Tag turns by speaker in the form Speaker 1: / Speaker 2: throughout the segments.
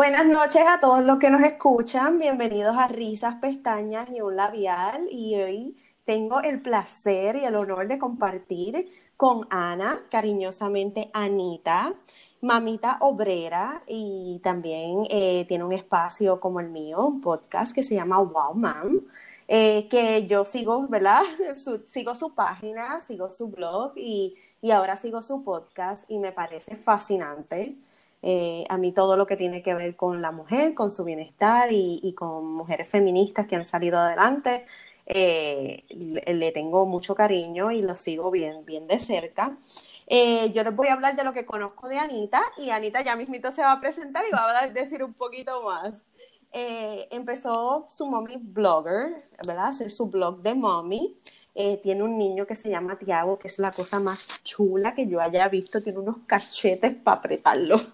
Speaker 1: Buenas noches a todos los que nos escuchan. Bienvenidos a Risas, Pestañas y un Labial. Y hoy tengo el placer y el honor de compartir con Ana, cariñosamente Anita, mamita obrera y también eh, tiene un espacio como el mío, un podcast que se llama Wow Mom. Eh, que yo sigo, ¿verdad? sigo su página, sigo su blog y, y, ahora sigo su podcast y me parece fascinante. Eh, a mí todo lo que tiene que ver con la mujer, con su bienestar y, con mujeres feministas que han salido adelante, eh, le, tengo mucho cariño y lo sigo bien, bien de cerca. yo les voy a hablar de lo que conozco de Anita y Anita ya mismito se va a presentar y va a decir un poquito más. Eh, empezó su mommy blogger, ¿verdad? Hacer su blog de mommy. Eh, tiene un niño que se llama Tiago, que es la cosa más chula que yo haya visto. Tiene unos cachetes para apretarlo.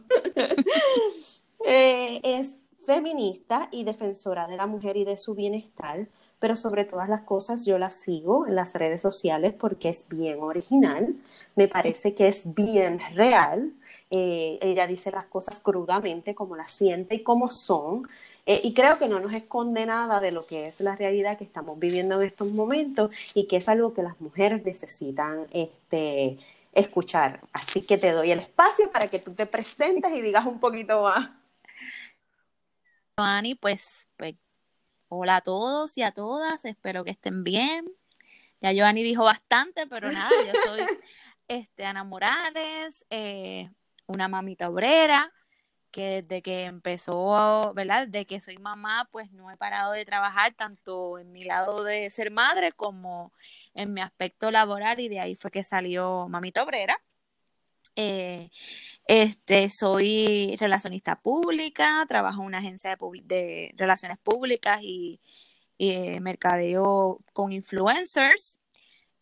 Speaker 1: Eh, es feminista y defensora de la mujer y de su bienestar, pero sobre todas las cosas yo la sigo en las redes sociales porque es bien original, me parece que es bien real. ella dice las cosas crudamente, como las siente y como son, eh, y creo que no nos esconde nada de lo que es la realidad que estamos viviendo en estos momentos y que es algo que las mujeres necesitan este, escuchar. Así que te doy el espacio para que tú te presentes y digas un poquito más.
Speaker 2: Joani, pues, pues hola a todos y a todas, espero que estén bien. Ya Joani dijo bastante, pero nada, yo soy este, Ana Morales, eh, una mamita obrera, que desde que empezó, ¿verdad? Desde que soy mamá, pues no he parado de trabajar tanto en mi lado de ser madre como en mi aspecto laboral y de ahí fue que salió Mamita Obrera. Eh, este, soy relacionista pública, trabajo en una agencia de, relaciones públicas y, y eh, mercadeo con influencers.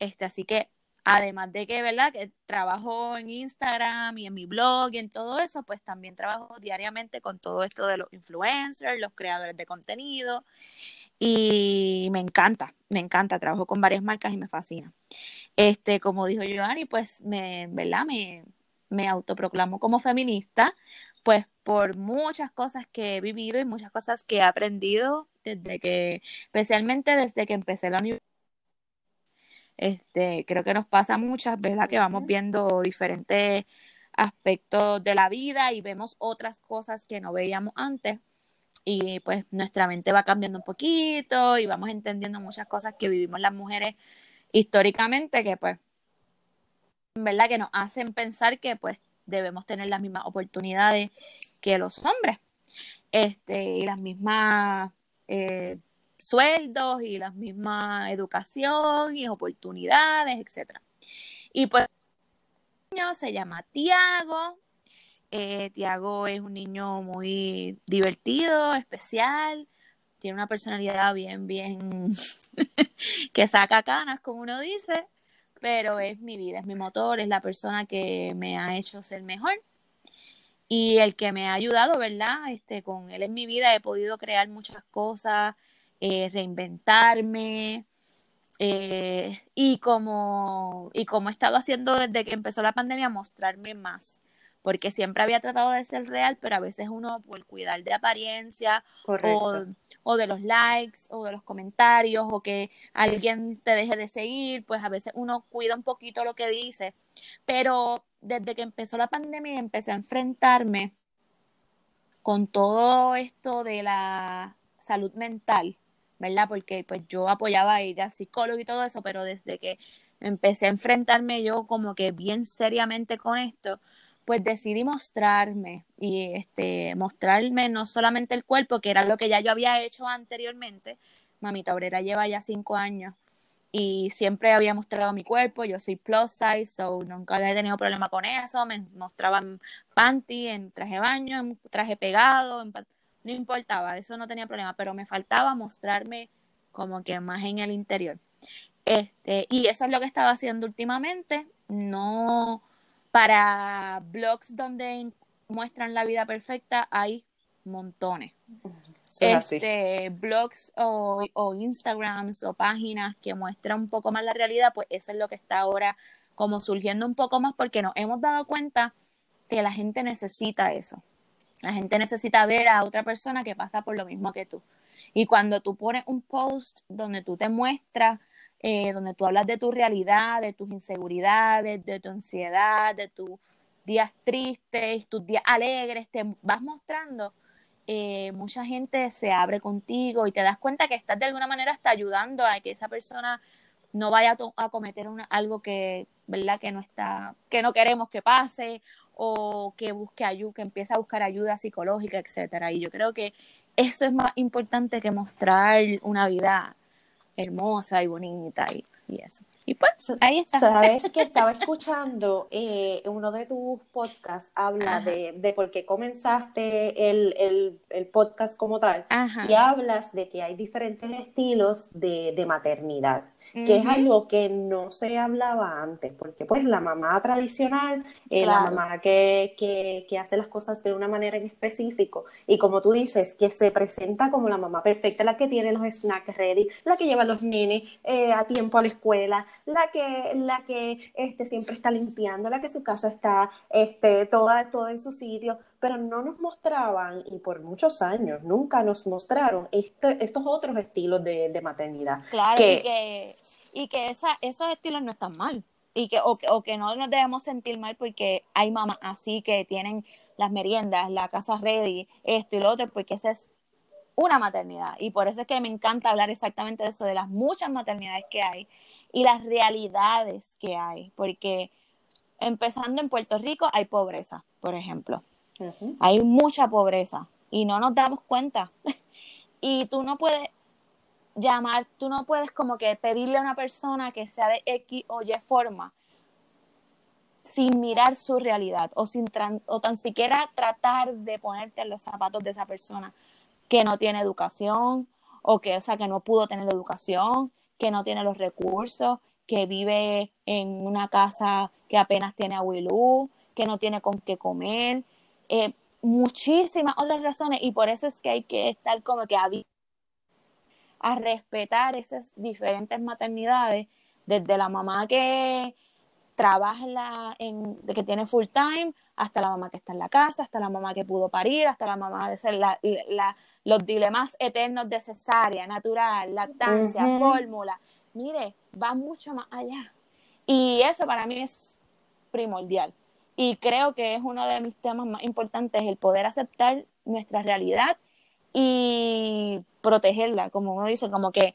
Speaker 2: Este, así que Además de que, ¿verdad? Que trabajo en Instagram y en mi blog y en todo eso, pues también trabajo diariamente con todo esto de los influencers, los creadores de contenido. Y me encanta, me encanta. Trabajo con varias marcas y me fascina. Este, como dijo Giovanni, pues me, ¿verdad? Me, me autoproclamo como feminista, pues por muchas cosas que he vivido y muchas cosas que he aprendido desde que, especialmente desde que empecé la universidad este, creo que nos pasa muchas, ¿verdad? Que vamos viendo diferentes aspectos de la vida y vemos otras cosas que no veíamos antes. Y pues nuestra mente va cambiando un poquito y vamos entendiendo muchas cosas que vivimos las mujeres históricamente que pues verdad que nos hacen pensar que pues debemos tener las mismas oportunidades que los hombres. Este y las mismas eh, sueldos y la misma educación y oportunidades, etcétera. Y pues se llama Tiago. Eh, Tiago es un niño muy divertido, especial, tiene una personalidad bien, bien que saca canas, como uno dice, pero es mi vida, es mi motor, es la persona que me ha hecho ser mejor y el que me ha ayudado, ¿verdad? Este, con él en mi vida he podido crear muchas cosas, eh, reinventarme. Eh, y como y como he estado haciendo desde que empezó la pandemia mostrarme más porque siempre había tratado de ser real pero a veces uno por cuidar de apariencia o, o, de los likes o de los comentarios o que alguien te deje de seguir pues a veces uno cuida un poquito lo que dice pero desde que empezó la pandemia empecé a enfrentarme con todo esto de la salud mental ¿verdad? Porque pues yo apoyaba ir al psicólogo y todo eso, pero desde que empecé a enfrentarme yo como que bien seriamente con esto, pues decidí mostrarme y este mostrarme no solamente el cuerpo, que era lo que ya yo había hecho anteriormente. Mamita Obrera lleva ya cinco años y siempre había mostrado mi cuerpo. Yo soy plus size, so nunca he tenido problema con eso. Me mostraban panty, en traje de baño, en traje pegado, en no importaba, eso no tenía problema, pero me faltaba mostrarme como que más en el interior. Este, y eso es lo que estaba haciendo últimamente, no para blogs donde muestran la vida perfecta hay montones. este, blogs o, o Instagrams o páginas que muestran un poco más la realidad, pues eso es lo que está ahora como surgiendo un poco más porque nos hemos dado cuenta que la gente necesita eso La gente necesita ver a otra persona que pasa por lo mismo que tú. Y cuando tú pones un post donde tú te muestras, eh, donde tú hablas de tu realidad, de tus inseguridades, de tu ansiedad, de tus días tristes, tus días alegres, te vas mostrando, eh, mucha gente se abre contigo y te das cuenta que estás de alguna manera hasta ayudando a que esa persona no vaya a, cometer algo que, ¿verdad? que no está, que no queremos que pase o que busque ayuda, que empiece a buscar ayuda psicológica, etcétera. Y yo creo que eso es más importante que mostrar una vida hermosa y bonita y, eso. Y pues ahí está.
Speaker 1: Sabes que estaba escuchando eh, uno de tus podcasts habla de, de, por qué comenzaste el, el, el podcast como tal y hablas de que hay diferentes estilos de, de maternidad que es algo que no se hablaba antes, porque pues la mamá tradicional, eh, la mamá que, que, que, hace las cosas de una manera en específico, y como tú dices, que se presenta como la mamá perfecta, la que tiene los snacks ready, la que lleva a los nenes eh, a tiempo a la escuela, la que, la que este, siempre está limpiando, la que su casa está este, toda, toda en su sitio, pero no nos mostraban, y por muchos años nunca nos mostraron este, estos otros estilos de, de maternidad.
Speaker 2: Claro, que, y que, y que esa, esos estilos no están mal. Y que o, o, que no nos debemos sentir mal porque hay mamás así que tienen las meriendas, la casa ready, esto y lo otro, porque esa es una maternidad. Y por eso es que me encanta hablar exactamente de eso, de las muchas maternidades que hay y las realidades que hay. Porque empezando en Puerto Rico hay pobreza, por ejemplo. Hay mucha pobreza y no nos damos cuenta. y tú no puedes llamar, tú no puedes como que pedirle a una persona que sea de X o Y forma sin mirar su realidad o, sin o tan siquiera tratar de ponerte en los zapatos de esa persona que no tiene educación o que, o sea, que no pudo tener educación, que no tiene los recursos, que vive en una casa que apenas tiene abuelú, que no tiene con qué comer, eh, muchísimas otras razones y por eso es que hay que estar como que a, a respetar esas diferentes maternidades, desde la mamá que trabaja en la, en, que tiene full time, hasta la mamá que está en la casa, hasta la mamá que pudo parir, hasta la mamá de ser la, los dilemas eternos de cesárea, natural, lactancia, fórmula. Mire, va mucho más allá. Y eso para mí es primordial. Y creo que es uno de mis temas más importantes, el poder aceptar nuestra realidad y protegerla, como uno dice, como que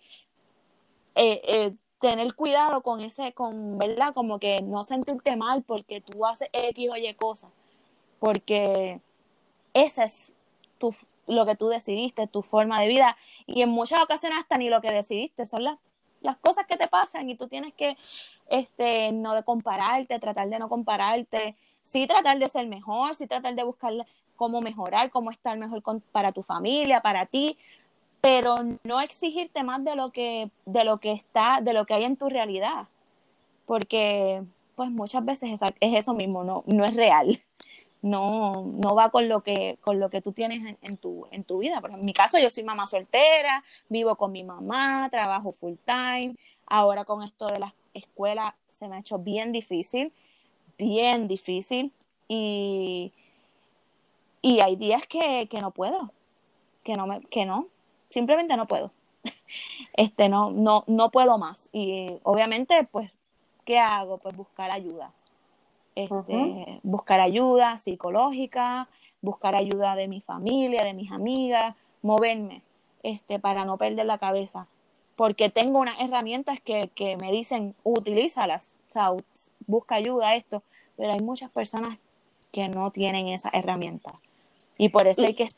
Speaker 2: eh, eh, tener cuidado con ese, con, ¿verdad? Como que no sentirte mal porque tú haces X o Y cosas, porque ese es tu, lo que tú decidiste, tu forma de vida, y en muchas ocasiones hasta ni lo que decidiste, son las, las cosas que te pasan y tú tienes que, este, no de compararte, tratar de no compararte, sí tratar de ser mejor, sí tratar de buscar cómo mejorar, cómo estar mejor para tu familia, para ti, pero no exigirte más de lo que de lo que está, de lo que hay en tu realidad, porque pues muchas veces es, eso mismo, no no es real. No, no va con lo que con lo que tú tienes en, tu en tu vida. Por en mi caso yo soy mamá soltera, vivo con mi mamá, trabajo full time. Ahora con esto de la escuela se me ha hecho bien difícil bien difícil y, y hay días que, que no puedo, que no, me, que no, simplemente no puedo. Este, no, no, no puedo más. Y obviamente, pues, ¿qué hago? Pues buscar ayuda. Este, Buscar ayuda psicológica, buscar ayuda de mi familia, de mis amigas, moverme este, para no perder la cabeza. Porque tengo unas herramientas que, que me dicen, utilízalas, o sea, busca ayuda, esto, pero hay muchas personas que no tienen esa herramienta. Y por eso hay que...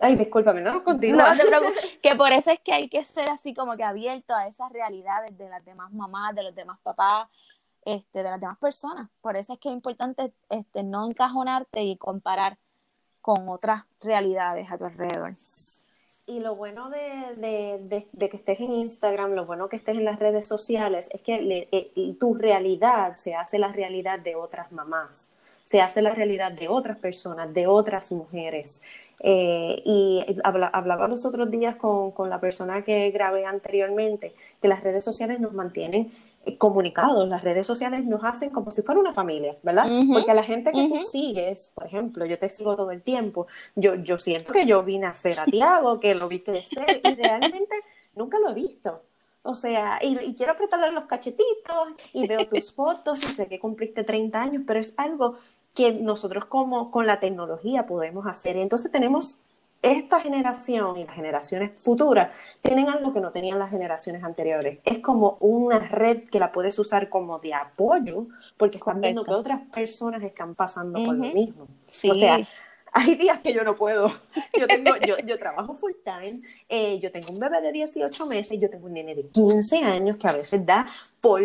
Speaker 1: Ay, discúlpame, no, continúa.
Speaker 2: No te preocupes, que por eso es que hay que ser así como que abierto a esas realidades de las demás mamás, de los demás papás, este, de las demás personas. Por eso es que es importante este, no encajonarte y comparar con otras realidades a tu alrededor.
Speaker 1: Y lo bueno de, que estés en Instagram, lo bueno que estés en las redes sociales, es que eh, tu realidad se hace la realidad de otras mamás, se hace la realidad de otras personas, de otras mujeres. Eh, y hablaba los otros días con, la persona que grabé anteriormente, que las redes sociales nos mantienen comunicados. Las redes sociales nos hacen como si fuera una familia, ¿verdad? Porque a la gente que tú sigues, por ejemplo, yo te sigo todo el tiempo, yo, yo siento que yo vine a ser a Tiago, que lo vi crecer y realmente nunca lo he visto. O sea, y, quiero apretarle los cachetitos y veo tus fotos y sé que cumpliste 30 años, pero es algo que nosotros como con la tecnología podemos hacer. Y entonces tenemos esta generación y las generaciones futuras tienen algo que no tenían las generaciones anteriores. Es como una red que la puedes usar como de apoyo porque están viendo que otras personas están pasando por lo mismo. O sea, hay días que yo no puedo. Yo, tengo, yo, yo trabajo full time, eh, yo tengo un bebé de 18 meses, yo tengo un nene de 15 años que a veces da por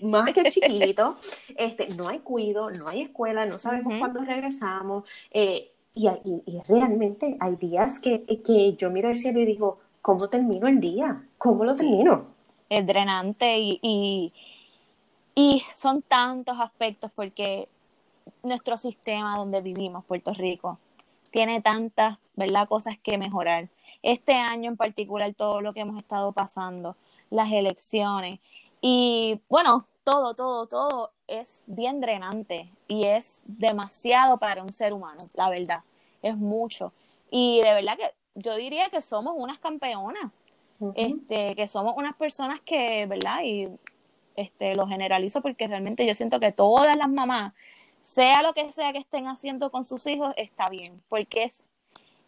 Speaker 1: más que chiquito, este, no hay cuido, no hay escuela, no sabemos cuándo regresamos. Eh, y, y, realmente hay días que, que, yo miro el cielo y digo, ¿cómo termino el día? ¿Cómo lo termino?
Speaker 2: Es drenante y, y, y son tantos aspectos porque nuestro sistema donde vivimos, Puerto Rico, tiene tantas, ¿verdad?, cosas que mejorar. Este año en particular, todo lo que hemos estado pasando, las elecciones y bueno, todo, todo, todo es bien drenante y es demasiado para un ser humano, la verdad, es mucho. Y de verdad que yo diría que somos unas campeonas, este, que somos unas personas que, ¿verdad? Y este, lo generalizo porque realmente yo siento que todas las mamás, sea lo que sea que estén haciendo con sus hijos, está bien, porque es,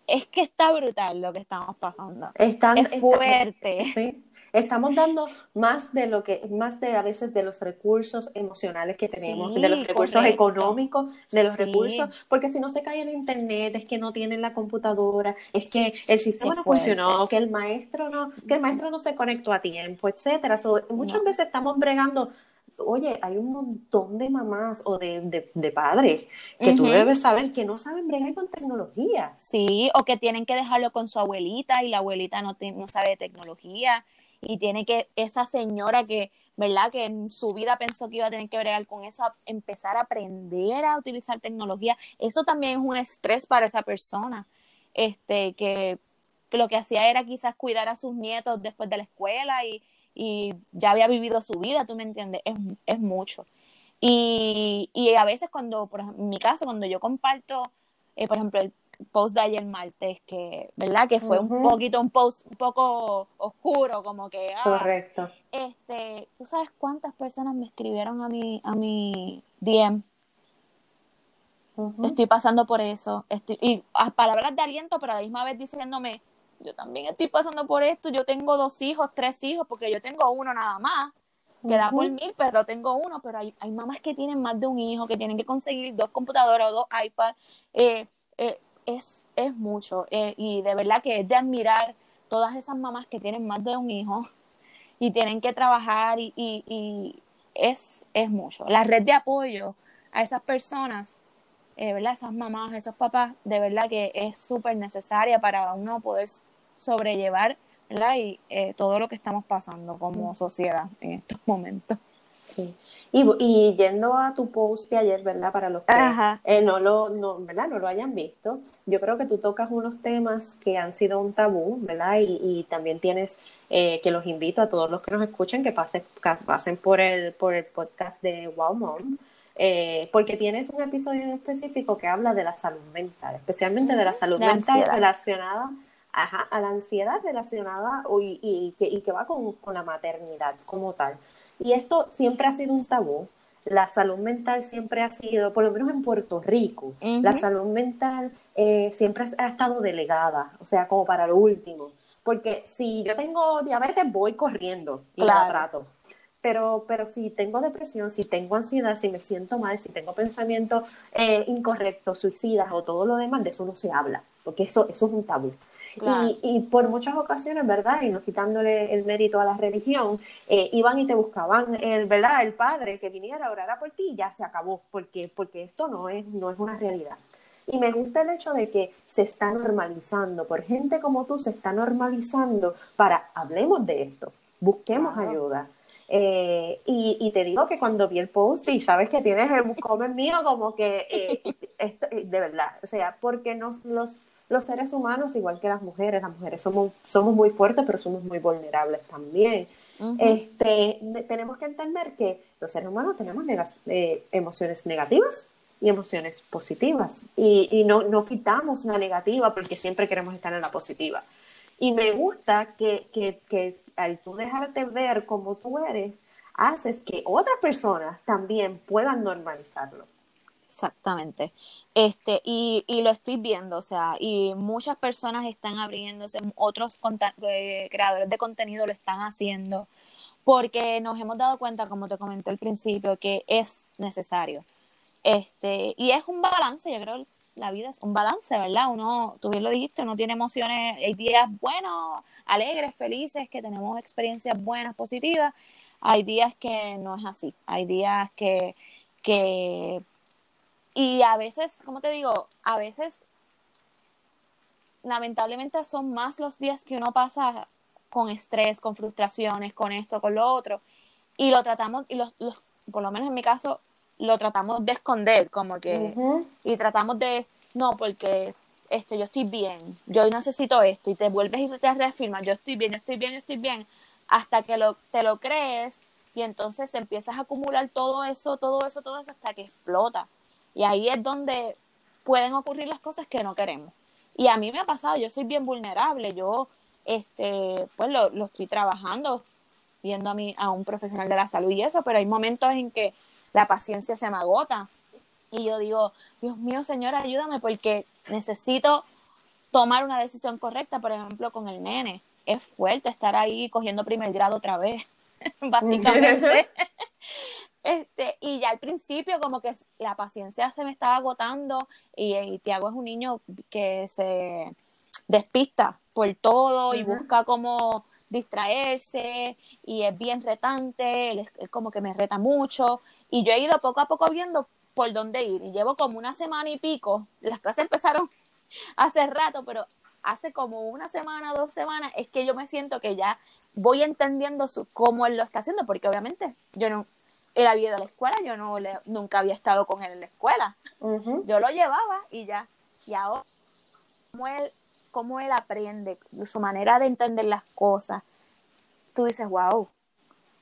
Speaker 2: es que está brutal lo que estamos pasando. es fuerte.
Speaker 1: sí estamos dando más de lo que, más de a veces de los recursos emocionales que tenemos, de los recursos económicos, de los recursos, porque si no se cae el internet, es que no tienen la computadora, es que el sistema no funcionó, que el maestro no, que el maestro no se conectó a tiempo, etcétera. muchas veces estamos bregando oye, hay un montón de mamás o de, de, padres que tú debes saber que no saben bregar con tecnología.
Speaker 2: Sí, o que tienen que dejarlo con su abuelita y la abuelita no, no sabe de tecnología y tiene que esa señora que, ¿verdad? Que en su vida pensó que iba a tener que bregar con eso, empezar a aprender a utilizar tecnología, eso también es un estrés para esa persona, este, que, lo que hacía era quizás cuidar a sus nietos después de la escuela y, y ya había vivido su vida, tú me entiendes, es, es mucho. Y, y a veces cuando, por ejemplo, en mi caso, cuando yo comparto, eh, por ejemplo, el post de ayer martes, que, ¿verdad? Que fue un poquito, un post un poco oscuro, como que... Ah,
Speaker 1: Correcto.
Speaker 2: Este, ¿tú sabes cuántas personas me escribieron a mi, a mi DM? Estoy pasando por eso. Estoy, y a palabras de aliento, pero a la misma vez diciéndome, yo también estoy pasando por esto, yo tengo dos hijos, tres hijos, porque yo tengo uno nada más, que da por mil, pero tengo uno, pero hay, hay mamás que tienen más de un hijo, que tienen que conseguir dos computadoras o dos iPads. Eh, eh, es, es mucho. Eh, y de verdad que es de admirar todas esas mamás que tienen más de un hijo y tienen que trabajar y, y, es, es mucho. La red de apoyo a esas personas, eh, ¿verdad? Esas mamás, esos papás, de verdad que es súper necesaria para uno poder sobrellevar, ¿verdad? Y eh, todo lo que estamos pasando como sociedad en estos momentos.
Speaker 1: Sí. Y, y, yendo a tu post de ayer, ¿verdad? Para los que eh, no, lo, no, ¿verdad? no lo hayan visto, yo creo que tú tocas unos temas que han sido un tabú, ¿verdad? Y, y también tienes eh, que los invito a todos los que nos escuchen que pasen, pasen por, el, por el podcast de Wow Mom. Eh, porque tienes un episodio en específico que habla de la salud mental, especialmente de la salud mental relacionada a la ansiedad relacionada y, y, que, y que va con, con la maternidad como tal. Y esto siempre ha sido un tabú. La salud mental siempre ha sido, por lo menos en Puerto Rico, la salud mental eh, siempre ha estado delegada, o sea, como para lo último. Porque si yo tengo diabetes, voy corriendo y la trato. Pero, pero si tengo depresión, si tengo ansiedad, si me siento mal, si tengo pensamientos eh, incorrectos, suicidas o todo lo demás, de eso no se habla, porque eso, eso es un tabú. Y, por muchas ocasiones, ¿verdad? Y no quitándole el mérito a la religión, eh, iban y te buscaban, el, ¿verdad? El padre que viniera a orar por ti y ya se acabó, porque, porque esto no es, no es una realidad. Y me gusta el hecho de que se está normalizando, por gente como tú se está normalizando para, hablemos de esto, busquemos ayuda. Eh, y, te digo que cuando vi el post y sabes que tienes el buscome mío, como que, eh, esto, de verdad, o sea, porque nos los los seres humanos, igual que las mujeres, las mujeres somos, somos muy fuertes, pero somos muy vulnerables también. este, tenemos que entender que los seres humanos tenemos eh, emociones negativas y emociones positivas y, y no, no, quitamos la negativa porque siempre queremos estar en la positiva. Y me gusta que, que, que al tú dejarte ver como tú eres, haces que otras personas también puedan normalizarlo.
Speaker 2: Exactamente. Este, y, y lo estoy viendo, o sea, y muchas personas están abriéndose, otros eh, creadores de contenido lo están haciendo, porque nos hemos dado cuenta, como te comenté al principio, que es necesario. Este, y es un balance, yo creo la vida es un balance, ¿verdad? Uno, tú bien lo dijiste, uno tiene emociones, hay días buenos, alegres, felices, que tenemos experiencias buenas, positivas, hay días que no es así, hay días que, que y a veces, como te digo, a veces lamentablemente son más los días que uno pasa con estrés, con frustraciones, con esto, con lo otro, y lo tratamos, y los, los por lo menos en mi caso, lo tratamos de esconder, como que, y tratamos de, no, porque esto, yo estoy bien, yo necesito esto, y te vuelves y te reafirmas, yo estoy bien, yo estoy bien, yo estoy bien, hasta que lo, te lo crees, y entonces empiezas a acumular todo eso, todo eso, todo eso, hasta que explota. Y ahí es donde pueden ocurrir las cosas que no queremos. Y a mí me ha pasado, yo soy bien vulnerable, yo este, pues lo, lo estoy trabajando, viendo a, mí, a un profesional de la salud y eso, pero hay momentos en que la paciencia se me agota. Y yo digo, Dios mío, señora, ayúdame porque necesito tomar una decisión correcta, por ejemplo, con el nene. Es fuerte estar ahí cogiendo primer grado otra vez, básicamente. Este, y ya al principio como que la paciencia se me estaba agotando y, Tiago es un niño que se despista por todo y busca como distraerse y es bien retante, él es, como que me reta mucho y yo he ido poco a poco viendo por dónde ir y llevo como una semana y pico, las clases empezaron hace rato, pero hace como una semana, dos semanas, es que yo me siento que ya voy entendiendo su, cómo él lo está haciendo, porque obviamente yo no, él había ido a la escuela, yo no le, nunca había estado con él en la escuela. Yo lo llevaba y ya. Y ahora, cómo él, cómo él aprende, su manera de entender las cosas, tú dices, wow,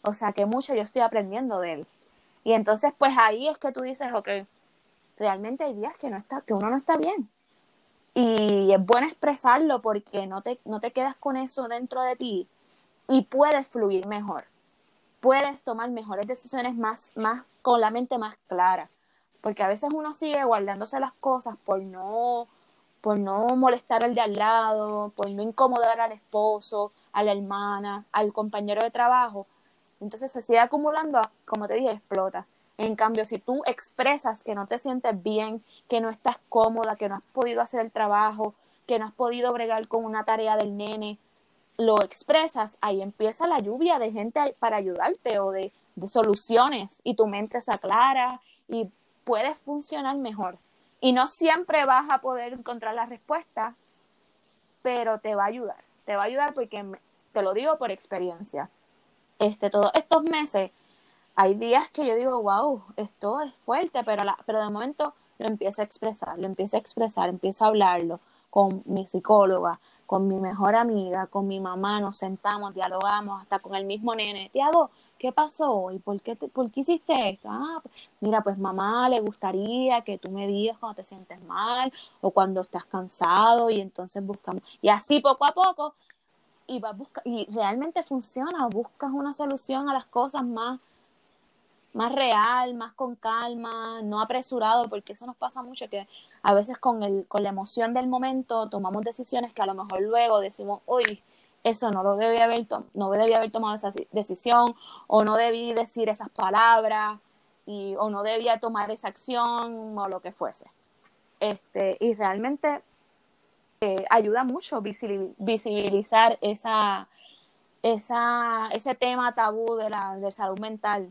Speaker 2: o sea, que mucho yo estoy aprendiendo de él. Y entonces, pues ahí es que tú dices, ok, realmente hay días que, no está, que uno no está bien. Y es bueno expresarlo porque no te, no te quedas con eso dentro de ti y puedes fluir mejor puedes tomar mejores decisiones más, más con la mente más clara. Porque a veces uno sigue guardándose las cosas por no, por no molestar al de al lado, por no incomodar al esposo, a la hermana, al compañero de trabajo. Entonces se sigue acumulando, como te dije, explota. En cambio, si tú expresas que no te sientes bien, que no estás cómoda, que no has podido hacer el trabajo, que no has podido bregar con una tarea del nene, lo expresas, ahí empieza la lluvia de gente para ayudarte o de, soluciones y tu mente se aclara y puedes funcionar mejor. Y no siempre vas a poder encontrar la respuesta, pero te va a ayudar. Te va a ayudar porque te lo digo por experiencia. Este, todos estos meses hay días que yo digo, wow, esto es fuerte, pero, la, pero de momento lo empiezo a expresar, lo empiezo a expresar, empiezo a hablarlo con mi psicóloga, con mi mejor amiga, con mi mamá, nos sentamos, dialogamos, hasta con el mismo nene. Tiago, ¿qué pasó ¿Y ¿Por qué, ¿Por qué hiciste esto? Ah, pues, mira, pues mamá le gustaría que tú me digas cuando te sientes mal o cuando estás cansado y entonces buscamos. Y así poco a poco, y, va busca y realmente funciona, buscas una solución a las cosas más más real, más con calma, no apresurado, porque eso nos pasa mucho que a veces con, el, con la emoción del momento tomamos decisiones que a lo mejor luego decimos, uy, eso no lo debía haber, no debía haber tomado esa decisión, o no debí decir esas palabras, y, o no debía tomar esa acción, o lo que fuese. Este, y realmente eh, ayuda mucho visibilizar esa, esa, ese tema tabú de la de salud mental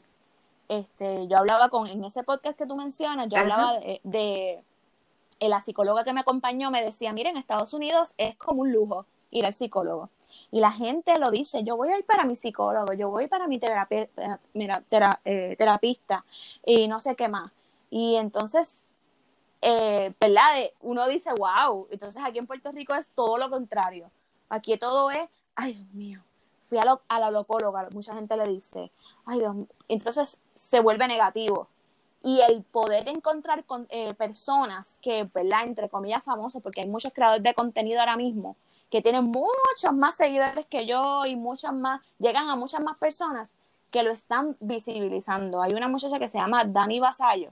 Speaker 2: este, yo hablaba con, en ese podcast que tú mencionas, yo hablaba de, la psicóloga que me acompañó, me decía, mira, en Estados Unidos es como un lujo ir al psicólogo. Y la gente lo dice, yo voy a ir para mi psicólogo, yo voy para mi terapia, mira, eh, terapista y no sé qué más. Y entonces, eh, ¿verdad? Uno dice, wow, entonces aquí en Puerto Rico es todo lo contrario. Aquí todo es, ay Dios mío, fui a, a la locóloga, mucha gente le dice, ay Dios, entonces se vuelve negativo. Y el poder encontrar con, eh, personas que, ¿verdad? Entre comillas, famosos, porque hay muchos creadores de contenido ahora mismo que tienen muchos más seguidores que yo y muchas más, llegan a muchas más personas que lo están visibilizando. Hay una muchacha que se llama Dani Basayo.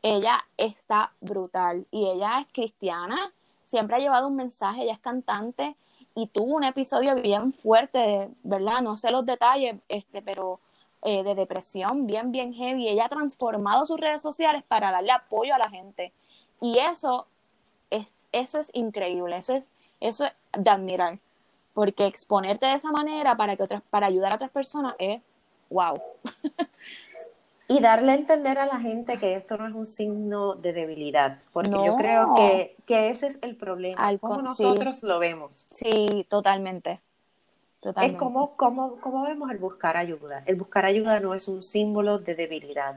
Speaker 2: Ella está brutal y ella es cristiana, siempre ha llevado un mensaje, ella es cantante y tuvo un episodio bien fuerte, ¿verdad? No sé los detalles, este, pero eh, de depresión bien, bien heavy. Ella ha transformado sus redes sociales para darle apoyo a la gente. Y eso es, eso es increíble, eso es, eso es de admirar. Porque exponerte de esa manera para, que otras, para ayudar a otras personas es wow.
Speaker 1: Y darle a entender a la gente que esto no es un signo de debilidad, porque yo creo que, que, ese es el problema, como nosotros lo vemos.
Speaker 2: Sí, totalmente.
Speaker 1: Es como, como, como vemos el buscar ayuda. El buscar ayuda no es un símbolo de debilidad.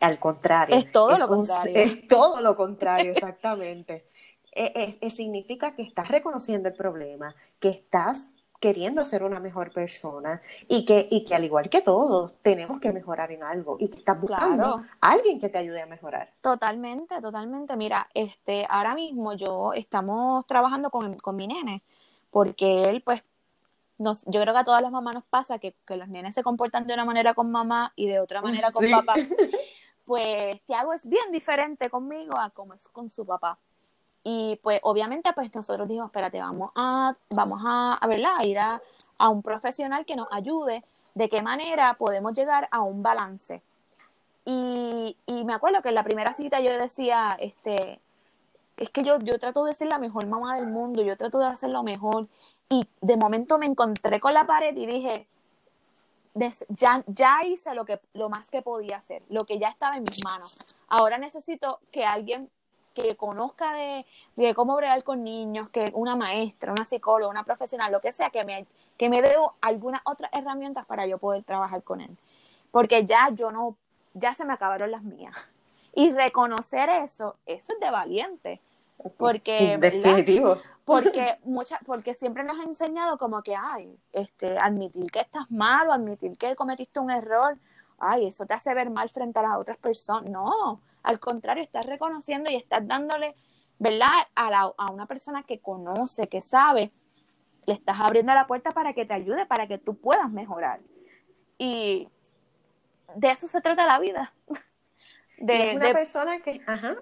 Speaker 1: Al contrario.
Speaker 2: Es todo lo contrario.
Speaker 1: Es todo lo contrario, exactamente. E, e, significa que estás reconociendo el problema, que estás queriendo ser una mejor persona y que, y que al igual que todos tenemos que mejorar en algo y que estás buscando a alguien que te ayude a mejorar.
Speaker 2: Totalmente, totalmente. Mira, este, ahora mismo yo estamos trabajando con, con mi nene porque él pues yo creo que a todas las mamás nos pasa que, los nenes se comportan de una manera con mamá y de otra manera con papá. Pues Tiago es bien diferente conmigo a como es con su papá. Y pues obviamente pues nosotros dijimos, espérate, vamos a, vamos a, a, a ir a, a un profesional que nos ayude de qué manera podemos llegar a un balance. Y, y me acuerdo que en la primera cita yo decía, este, es que yo, yo trato de ser la mejor mamá del mundo, yo trato de hacer lo mejor. Y de momento me encontré con la pared y dije, ya, ya hice lo, que, lo más que podía hacer, lo que ya estaba en mis manos. Ahora necesito que alguien que conozca de, de cómo bregar con niños, que una maestra, una psicóloga, una profesional, lo que sea, que me, que me dé algunas otras herramientas para yo poder trabajar con él. Porque ya yo no, ya se me acabaron las mías. Y reconocer eso, eso es de valiente. Porque,
Speaker 1: Definitivo.
Speaker 2: Porque, mucha, porque siempre nos ha enseñado como que, ay, este, admitir que estás malo, admitir que cometiste un error, ay, eso te hace ver mal frente a las otras personas. No, al contrario, estás reconociendo y estás dándole, ¿verdad? A, la, a una persona que conoce, que sabe, le estás abriendo la puerta para que te ayude, para que tú puedas mejorar. Y de eso se trata la vida.
Speaker 1: De, una persona que, ajá,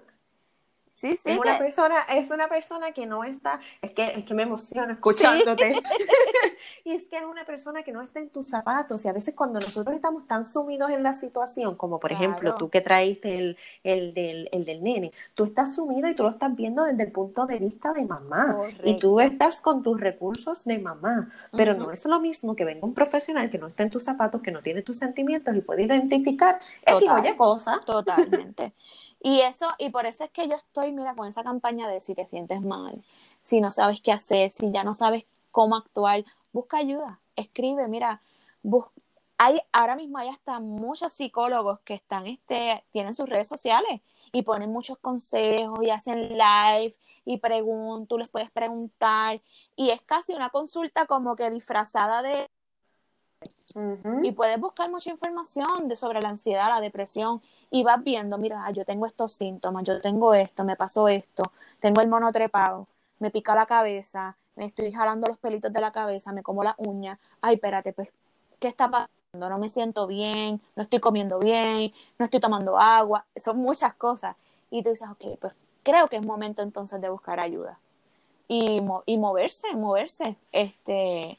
Speaker 2: Sí, sí.
Speaker 1: Es una, persona, es una persona que no está, es que, es que me emociona escuchándote. y es que es una persona que no está en tus zapatos. Y a veces cuando nosotros estamos tan sumidos en la situación, como por ejemplo tú que traíste el, el, del, el del nene, tú estás sumido y tú lo estás viendo desde el punto de vista de mamá. Y tú estás con tus recursos de mamá. Pero no es lo mismo que venga un profesional que no está en tus zapatos, que no tiene tus sentimientos y puede identificar Total, oye cosa.
Speaker 2: Totalmente. Y eso, y por eso es que yo estoy, mira, con esa campaña de si te sientes mal, si no sabes qué hacer, si ya no sabes cómo actuar, busca ayuda, escribe, mira, hay, ahora mismo hay hasta muchos psicólogos que están, este, tienen sus redes sociales y ponen muchos consejos y hacen live y preguntan, tú les puedes preguntar y es casi una consulta como que disfrazada de y puedes buscar mucha información de sobre la ansiedad, la depresión y vas viendo, mira, yo tengo estos síntomas, yo tengo esto, me pasó esto, tengo el mono trepado, me pica la cabeza, me estoy jalando los pelitos de la cabeza, me como la uña, ay, espérate, pues, ¿qué está pasando? No me siento bien, no estoy comiendo bien, no estoy tomando agua, son muchas cosas. Y tú dices, ok, pues creo que es momento entonces de buscar ayuda. Y, y moverse, moverse. Este,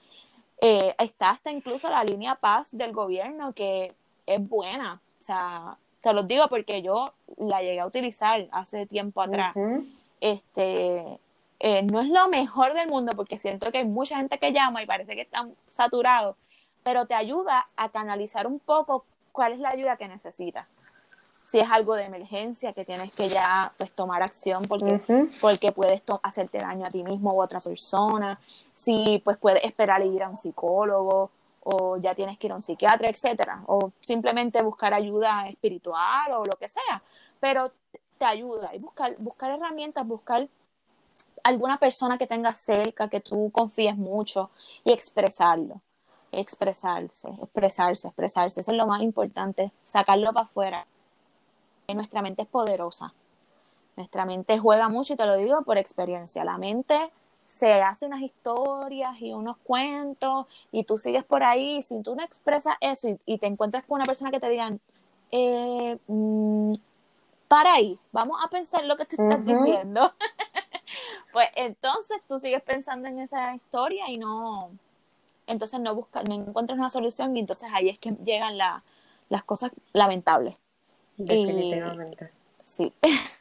Speaker 2: eh, está hasta incluso la línea paz del gobierno que es buena. O sea, te lo digo porque yo la llegué a utilizar hace tiempo atrás. Este, eh, no es lo mejor del mundo porque siento que hay mucha gente que llama y parece que están saturados, pero te ayuda a canalizar un poco cuál es la ayuda que necesitas. Si es algo de emergencia que tienes que ya pues tomar acción porque, porque puedes hacerte daño a ti mismo u otra persona, si pues puedes esperar ir a un psicólogo o ya tienes que ir a un psiquiatra, etcétera, o simplemente buscar ayuda espiritual o lo que sea, pero te ayuda y buscar, buscar herramientas, buscar alguna persona que tengas cerca, que tú confíes mucho y expresarlo. expresarse, expresarse, expresarse. Eso es lo más importante, sacarlo para afuera. Nuestra mente es poderosa. Nuestra mente juega mucho y te lo digo por experiencia. La mente se hace unas historias y unos cuentos y tú sigues por ahí, si tú no expresas eso y, te encuentras con una persona que te digan, eh, mm, para ahí, vamos a pensar lo que tú estás diciendo. pues entonces tú sigues pensando en esa historia y no, entonces no buscas, no encuentras una solución y entonces ahí es que llegan las cosas lamentables.
Speaker 1: Definitivamente.
Speaker 2: sí.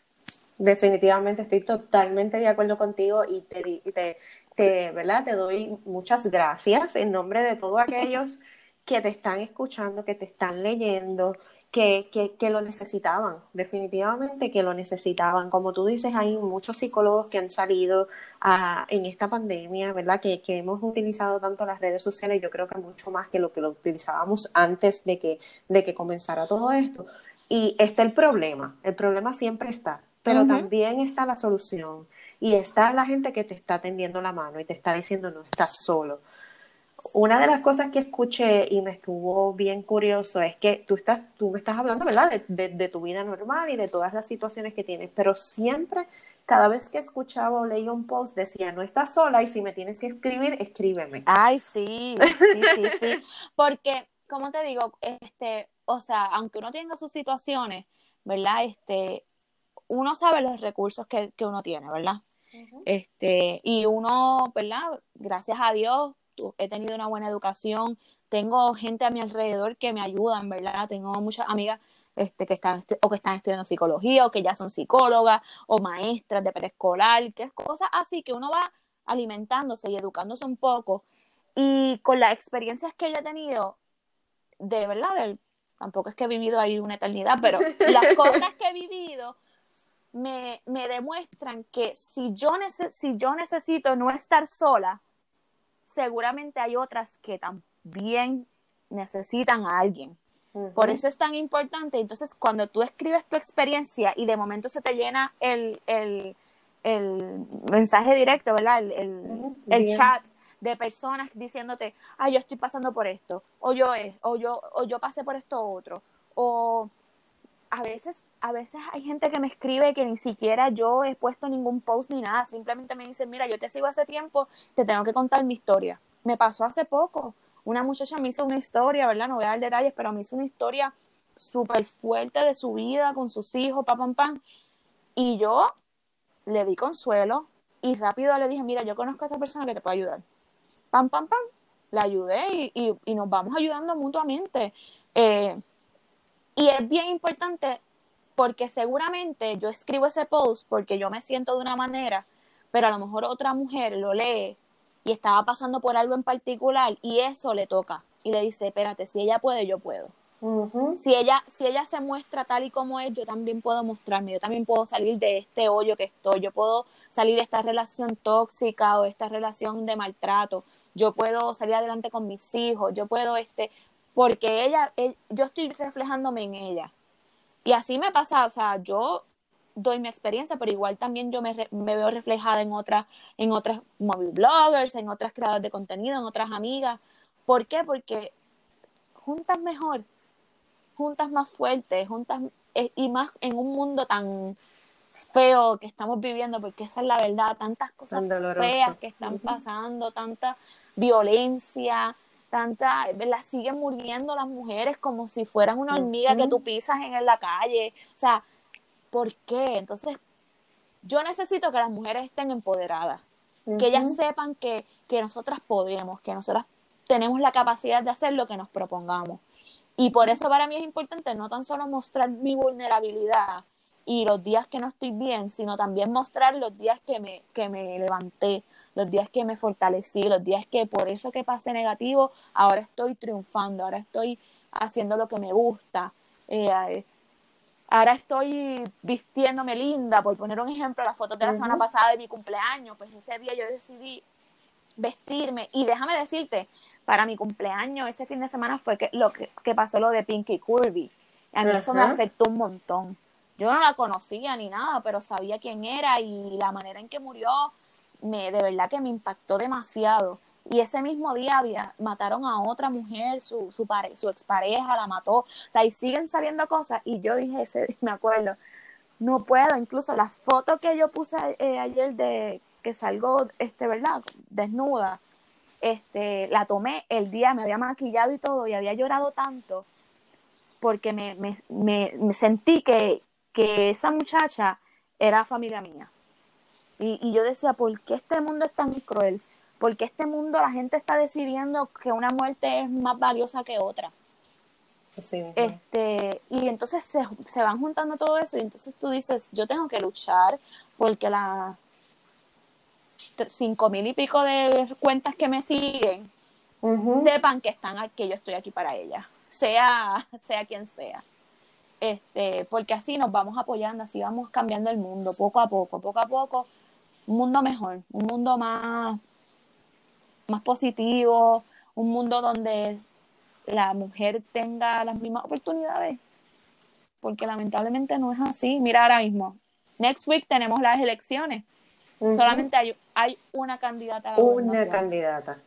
Speaker 1: Definitivamente estoy totalmente de acuerdo contigo y te, te, te, ¿verdad? te doy muchas gracias en nombre de todos aquellos que te están escuchando, que te están leyendo, que, que, que, lo necesitaban, definitivamente que lo necesitaban. Como tú dices, hay muchos psicólogos que han salido a, en esta pandemia, ¿verdad? Que, que, hemos utilizado tanto las redes sociales, yo creo que mucho más que lo que lo utilizábamos antes de que, de que comenzara todo esto. Y está el problema, el problema siempre está, pero también está la solución y está la gente que te está tendiendo la mano y te está diciendo no estás solo. Una de las cosas que escuché y me estuvo bien curioso es que tú estás, tú me estás hablando, ¿verdad? De, de, tu vida normal y de todas las situaciones que tienes, pero siempre, cada vez que escuchaba o leía un post, decía, no estás sola y si me tienes que escribir, escríbeme.
Speaker 2: Ay, sí, sí, sí, sí. Porque, como te digo, este, o sea, aunque uno tenga sus situaciones, ¿verdad? Este, uno sabe los recursos que, uno tiene, ¿verdad? Este, y uno, ¿verdad? Gracias a Dios, he tenido una buena educación, tengo gente a mi alrededor que me ayudan, ¿verdad? Tengo muchas amigas este, que están o que están estudiando psicología o que ya son psicólogas o maestras de preescolar, que es cosas así que uno va alimentándose y educándose un poco. Y con las experiencias que yo he tenido, de verdad, tampoco es que he vivido ahí una eternidad, pero las cosas que he vivido me, me demuestran que si yo, si yo necesito no estar sola, seguramente hay otras que también necesitan a alguien. Por eso es tan importante. Entonces, cuando tú escribes tu experiencia y de momento se te llena el, el, el mensaje directo, ¿verdad? El, el chat de personas diciéndote, ah, yo estoy pasando por esto, o yo es, o yo, o yo pasé por esto otro, o a veces, a veces hay gente que me escribe que ni siquiera yo he puesto ningún post ni nada, simplemente me dicen, mira, yo te sigo hace tiempo, te tengo que contar mi historia. Me pasó hace poco, una muchacha me hizo una historia, ¿verdad? No voy a dar detalles, pero me hizo una historia súper fuerte de su vida con sus hijos, pam, pam, pam. Y yo le di consuelo y rápido le dije, mira, yo conozco a esta persona que te puede ayudar. Pam, pam, pam. La ayudé y, y, nos vamos ayudando mutuamente. Eh, y es bien importante porque seguramente yo escribo ese post porque yo me siento de una manera, pero a lo mejor otra mujer lo lee y estaba pasando por algo en particular y eso le toca y le dice, espérate, si ella puede, yo puedo. si, ella, si ella se muestra tal y como es, yo también puedo mostrarme, yo también puedo salir de este hoyo que estoy, yo puedo salir de esta relación tóxica o de esta relación de maltrato, yo puedo salir adelante con mis hijos, yo puedo, este, porque ella, yo estoy reflejándome en ella. Y así me pasa, o sea, yo doy mi experiencia, pero igual también yo me, me veo reflejada en otras, en otras móvil bloggers, en otras creadoras de contenido, en otras amigas. ¿Por qué? Porque juntas mejor, juntas más fuertes, juntas eh, y más en un mundo tan feo que estamos viviendo, porque esa es la verdad, tantas cosas feas que están pasando, tanta violencia, tanta, las siguen muriendo las mujeres como si fueran una hormiga que tú pisas en la calle. O sea, ¿por qué? Entonces, yo necesito que las mujeres estén empoderadas, que ellas sepan que, que nosotras podemos, que nosotras tenemos la capacidad de hacer lo que nos propongamos. Y por eso para mí es importante no tan solo mostrar mi vulnerabilidad y los días que no estoy bien, sino también mostrar los días que me, que me levanté, los días que me fortalecí, los días que por eso que pasé negativo, ahora estoy triunfando, ahora estoy haciendo lo que me gusta, eh, ahora estoy vistiéndome linda, por poner un ejemplo, las fotos de la semana pasada de mi cumpleaños, pues ese día yo decidí vestirme y déjame decirte, para mi cumpleaños ese fin de semana fue que lo que, pasó lo de Pinky Curvy. A mí eso me afectó un montón. Yo no la conocía ni nada, pero sabía quién era y la manera en que murió me, de verdad que me impactó demasiado. y ese mismo día mataron a otra mujer, su, su, pare, su expareja la mató, o sea, y siguen saliendo cosas, y yo dije, ese, me acuerdo, no puedo, incluso la foto que yo puse eh, ayer de que salgo, este, ¿verdad? Desnuda, este, la tomé el día, me había maquillado y todo, y había llorado tanto, porque me, me, me, sentí que, que esa muchacha era familia mía. Y, y yo decía, ¿por qué este mundo es tan cruel? porque este mundo la gente está decidiendo que una muerte es más valiosa que otra. este, y entonces se, se, van juntando todo eso y entonces tú dices, yo tengo que luchar porque las cinco mil y pico de cuentas que me siguen sepan que están que yo estoy aquí para ella, sea, sea quien sea. Este, porque así nos vamos apoyando, así vamos cambiando el mundo poco a poco, poco a poco, un mundo mejor, un mundo más más positivo, un mundo donde la mujer tenga las mismas oportunidades, porque lamentablemente no es así. Mira ahora mismo, next week tenemos las elecciones, solamente hay, hay una candidata.
Speaker 1: una candidata.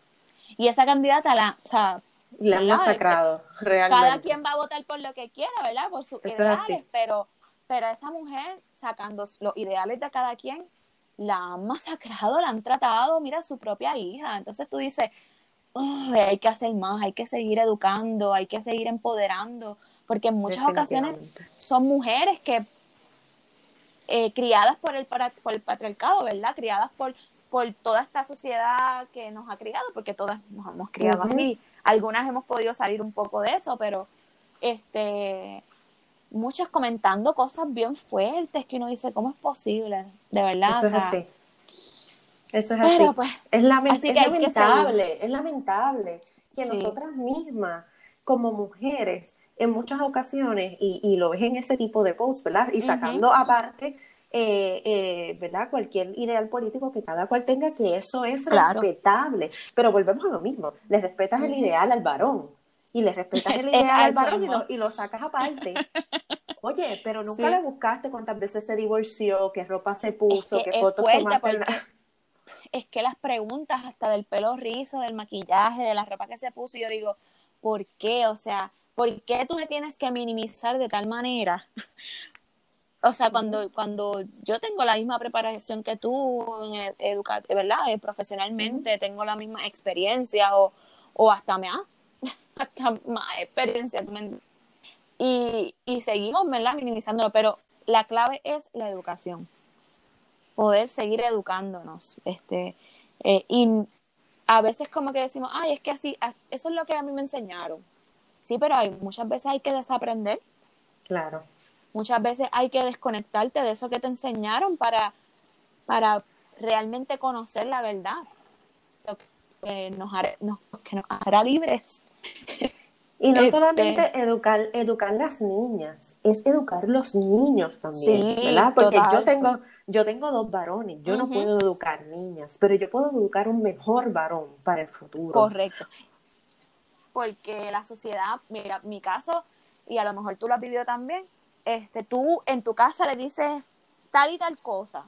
Speaker 2: Y esa candidata la, o sea,
Speaker 1: la han masacrado, realmente.
Speaker 2: Cada quien va a votar por lo que quiera, ¿verdad? Por sus ideales, pero, pero esa mujer sacando los ideales de cada quien la han masacrado, la han tratado, mira, su propia hija. Entonces tú dices, hay que hacer más, hay que seguir educando, hay que seguir empoderando, porque en muchas ocasiones son mujeres que eh, criadas por el, por el patriarcado, ¿verdad? Criadas por, por toda esta sociedad que nos ha criado, porque todas nos hemos criado así. Algunas hemos podido salir un poco de eso, pero este muchas comentando cosas bien fuertes que uno dice, ¿cómo es posible? De verdad.
Speaker 1: Eso es así. Eso es así. Pues, es, lamentable, es lamentable que nosotras mismas, como mujeres, en muchas ocasiones, y, lo ves en ese tipo de posts, ¿verdad? Y sacando aparte, eh, eh, ¿verdad? Cualquier ideal político que cada cual tenga, que eso es respetable. Pero volvemos a lo mismo, le respetas el ideal al varón y le respetas el ideal al varón y lo, y lo, sacas aparte. Oye, pero nunca le buscaste cuántas veces se divorció, qué ropa se puso, qué fotos tomaste.
Speaker 2: Es que las preguntas hasta del pelo rizo, del maquillaje, de la ropa que se puso, yo digo, ¿por qué? O sea, ¿por qué tú me tienes que minimizar de tal manera? O sea, cuando, cuando yo tengo la misma preparación que tú, en educar, ¿verdad? Profesionalmente, tengo la misma experiencia o, o hasta me ha hasta más experiencia. Y, y seguimos, ¿verdad? Minimizándolo, pero la clave es la educación. Poder seguir educándonos. Este, eh, y a veces como que decimos, ay, es que así, eso es lo que a mí me enseñaron. Sí, pero hay, muchas veces hay que desaprender.
Speaker 1: Claro.
Speaker 2: Muchas veces hay que desconectarte de eso que te enseñaron para, para realmente conocer la verdad. Lo que nos nos, que nos hará libres
Speaker 1: y no este, solamente educar, educar las niñas, es educar los niños también, ¿verdad? Porque yo tengo, yo tengo dos varones, yo no puedo educar niñas, pero yo puedo educar un mejor varón para el futuro.
Speaker 2: Correcto. Porque la sociedad, mira, mi caso, y a lo mejor tú lo has vivido también, este, tú en tu casa le dices tal y tal cosa,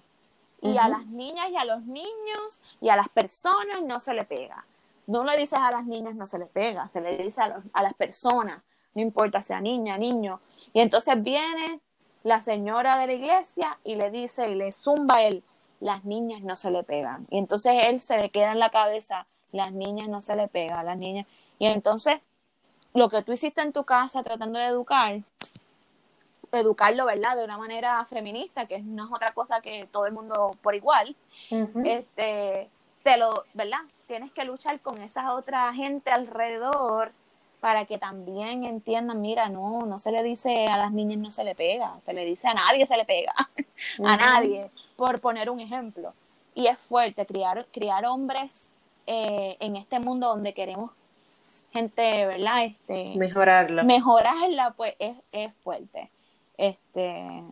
Speaker 2: y a las niñas y a los niños y a las personas no se le pega no le dices a las niñas, no se le pega, se le dice a, a las personas, no importa sea niña, niño. Y entonces viene la señora de la iglesia y le dice y le zumba a él, las niñas no se le pegan. Y entonces él se le queda en la cabeza, las niñas no se le pegan, las niñas. Y entonces lo que tú hiciste en tu casa tratando de educar, educarlo, ¿verdad? De una manera feminista, que no es otra cosa que todo el mundo por igual, este, te lo, ¿verdad? tienes que luchar con esa otra gente alrededor para que también entiendan, mira, no, no se le dice a las niñas no se le pega, se le dice a nadie se le pega, a nadie, por poner un ejemplo. Y es fuerte criar, criar hombres eh, en este mundo donde queremos gente, ¿verdad? Este,
Speaker 1: mejorarla.
Speaker 2: Mejorarla, pues es, es fuerte. Este,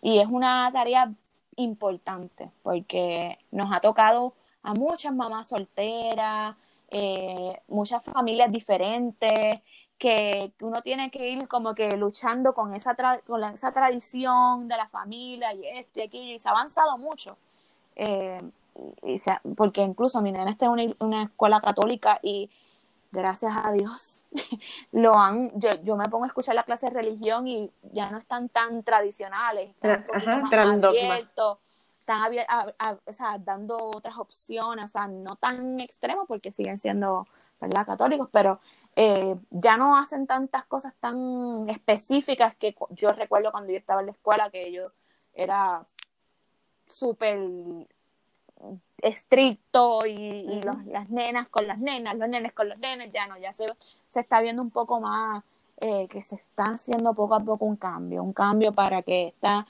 Speaker 2: y es una tarea importante porque nos ha tocado a muchas mamás solteras, eh, muchas familias diferentes, que, uno tiene que ir como que luchando con esa, con esa tradición de la familia y esto y aquello, y se ha avanzado mucho. Eh, y sea, porque incluso mi nena está en una, una escuela católica y gracias a Dios, lo han, yo, yo, me pongo a escuchar la clase de religión y ya no están tan tradicionales, están Ajá, más abiertos, están o sea, dando otras opciones, o sea, no tan extremos porque siguen siendo, ¿verdad?, católicos, pero eh, ya no hacen tantas cosas tan específicas que yo recuerdo cuando yo estaba en la escuela que yo era súper estricto y, las nenas con las nenas, los nenes con los nenes, ya no, ya se, se está viendo un poco más eh, que se está haciendo poco a poco un cambio, un cambio para que esta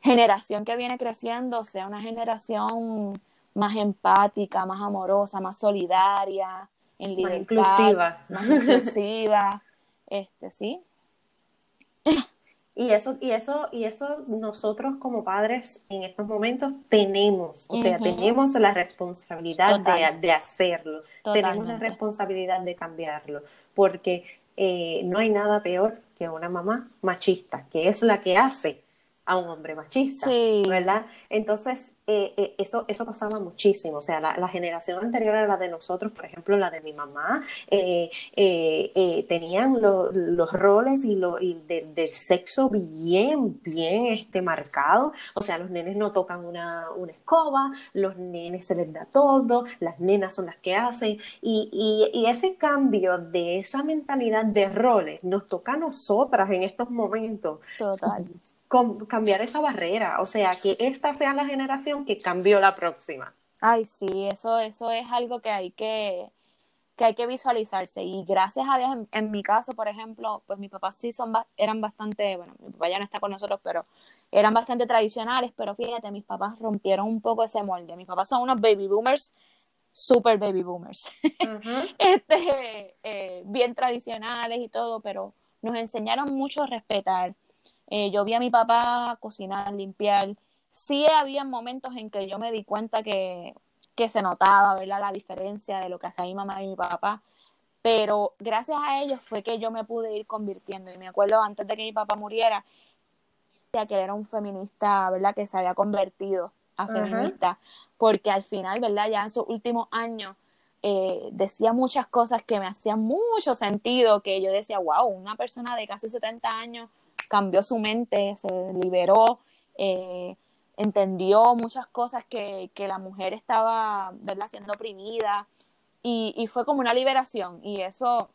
Speaker 2: generación que viene creciendo sea una generación más empática, más amorosa, más solidaria, en libertad, más inclusiva, más inclusiva, este, sí.
Speaker 1: Y eso, y eso, y eso nosotros como padres en estos momentos tenemos, o sea, tenemos la responsabilidad de, hacerlo, tenemos la responsabilidad de cambiarlo, porque eh, no hay nada peor que una mamá machista, que es la que hace a un hombre machista, ¿verdad? Entonces, eh, eh, eso, eso pasaba muchísimo. O sea, la, generación anterior a la de nosotros, por ejemplo, la de mi mamá, eh, tenían los roles y, lo, del sexo bien, bien este, marcados. O sea, los nenes no tocan una, escoba, los nenes se les da todo, las nenas son las que hacen. Y, y ese cambio de esa mentalidad de roles nos toca a nosotras en estos momentos.
Speaker 2: Total
Speaker 1: cambiar esa barrera, o sea, que esta sea la generación que cambió la próxima.
Speaker 2: Ay, sí, eso, eso es algo que hay que, que hay que visualizarse. Y gracias a Dios en, mi caso por ejemplo pues mis papás sí son eran bastante bueno mi papá ya no está con nosotros pero eran bastante tradicionales pero fíjate mis papás rompieron un poco ese molde. Mis papás son unos baby boomers super baby boomers. Este eh, bien tradicionales y todo pero nos enseñaron mucho a respetar eh, yo vi a mi papá cocinar, limpiar. Sí había momentos en que yo me di cuenta que, que se notaba, ¿verdad? La diferencia de lo que hacía mi mamá y mi papá. Pero gracias a ellos fue que yo me pude ir convirtiendo. Y me acuerdo antes de que mi papá muriera, que era un feminista, ¿verdad? Que se había convertido a feminista. Porque al final, ¿verdad? Ya en sus últimos años, eh, decía muchas cosas que me hacían mucho sentido, que yo decía, wow, una persona de casi 70 años cambió su mente, se liberó, eh, entendió muchas cosas que, que, la mujer estaba ¿verdad? siendo oprimida y, y, fue como una liberación y eso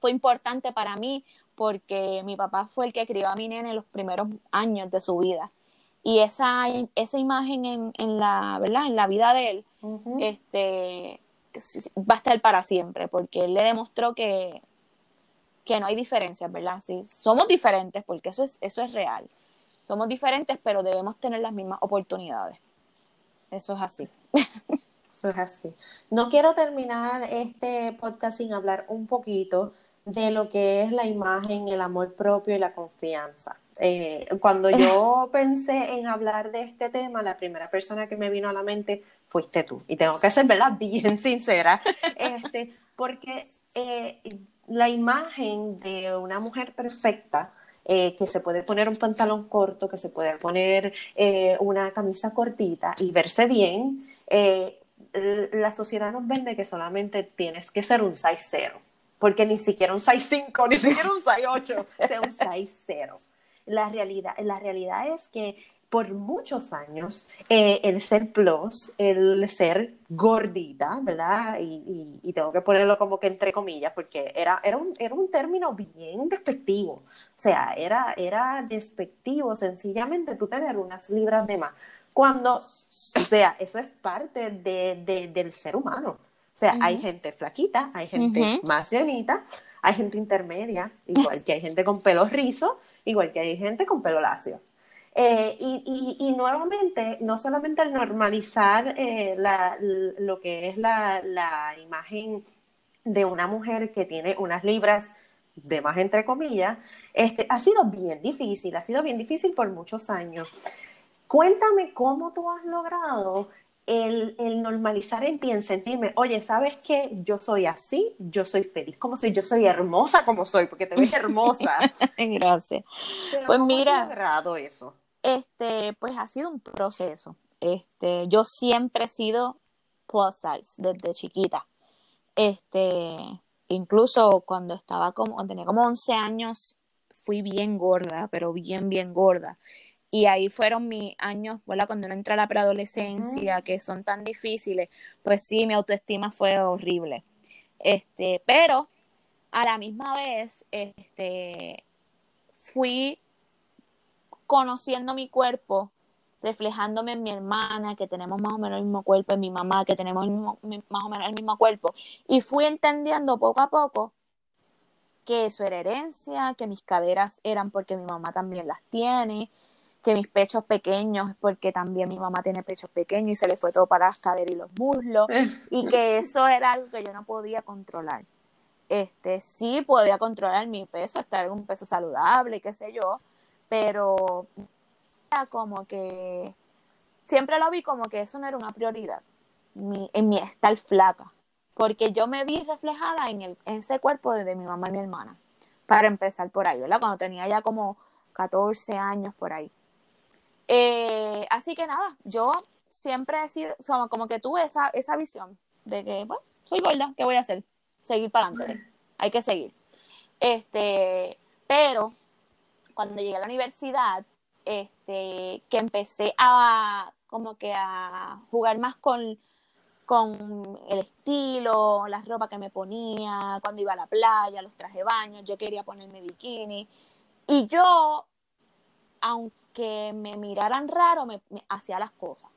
Speaker 2: fue importante para mí porque mi papá fue el que crió a mi nene en los primeros años de su vida y esa, esa imagen en, en la verdad en la vida de él este va a estar para siempre porque él le demostró que que no hay diferencias, ¿verdad? Sí, somos diferentes porque eso es, eso es real. Somos diferentes, pero debemos tener las mismas oportunidades. Eso es así.
Speaker 1: Eso es así. No quiero terminar este podcast sin hablar un poquito de lo que es la imagen, el amor propio y la confianza. Eh, cuando yo pensé en hablar de este tema, la primera persona que me vino a la mente fuiste tú. Y tengo que ser, ¿verdad? Bien sincera. Este, porque eh, la imagen de una mujer perfecta, eh, que se puede poner un pantalón corto, que se puede poner eh, una camisa cortita y verse bien, eh, la sociedad nos vende que solamente tienes que ser un size 0, porque ni siquiera un size 5, ni siquiera un size 8, sea un size 0. La realidad, la realidad es que por muchos años eh, el ser plus, el ser gordita, ¿verdad? Y, y, tengo que ponerlo como que entre comillas, porque era, era, un, era un término bien despectivo. O sea, era, era despectivo sencillamente tú tener unas libras de más. Cuando, o sea, eso es parte de, del ser humano. O sea, hay gente flaquita, hay gente más llenita, hay gente intermedia, igual que hay gente con pelo rizo, igual que hay gente con pelo lacio. Eh, y, nuevamente, no solamente al normalizar eh, lo que es la, imagen de una mujer que tiene unas libras de más entre comillas, este, ha sido bien difícil, ha sido bien difícil por muchos años. Cuéntame cómo tú has logrado el, normalizar en ti, en sentirme, oye, ¿sabes qué? Yo soy así, yo soy feliz como soy, yo soy hermosa como soy, porque te ves hermosa.
Speaker 2: Gracias.
Speaker 1: pues mira, has logrado eso?
Speaker 2: Este, pues ha sido un proceso. Este, yo siempre he sido plus size desde chiquita. Este, incluso cuando estaba como, cuando tenía como 11 años, fui bien gorda, pero bien, bien gorda. Y ahí fueron mis años, ¿verdad? Cuando uno entra a la preadolescencia, que son tan difíciles, pues sí, mi autoestima fue horrible. Este, pero a la misma vez, este, fui conociendo mi cuerpo, reflejándome en mi hermana, que tenemos más o menos el mismo cuerpo, en mi mamá, que tenemos más o menos el mismo cuerpo, y fui entendiendo poco a poco que eso era herencia, que mis caderas eran porque mi mamá también las tiene, que mis pechos pequeños porque también mi mamá tiene pechos pequeños y se le fue todo para las caderas y los muslos, y que eso era algo que yo no podía controlar. Este, sí podía controlar mi peso, estar en un peso saludable, qué sé yo, pero era como que siempre lo vi como que eso no era una prioridad en mi estar flaca, porque yo me vi reflejada en, el, en ese cuerpo de mi mamá y mi hermana, para empezar por ahí, ¿verdad? Cuando tenía ya como 14 años por ahí. Eh, así que nada, yo siempre he sido, como que tuve esa, esa visión de que, bueno, soy gorda, ¿qué voy a hacer? Seguir para adelante, hay que seguir. Este, pero cuando llegué a la universidad, este, que empecé a como que a jugar más con, con el estilo, la ropa que me ponía, cuando iba a la playa, los traje baños, yo quería ponerme bikini. Y yo, aunque me miraran raro, me, hacía las cosas.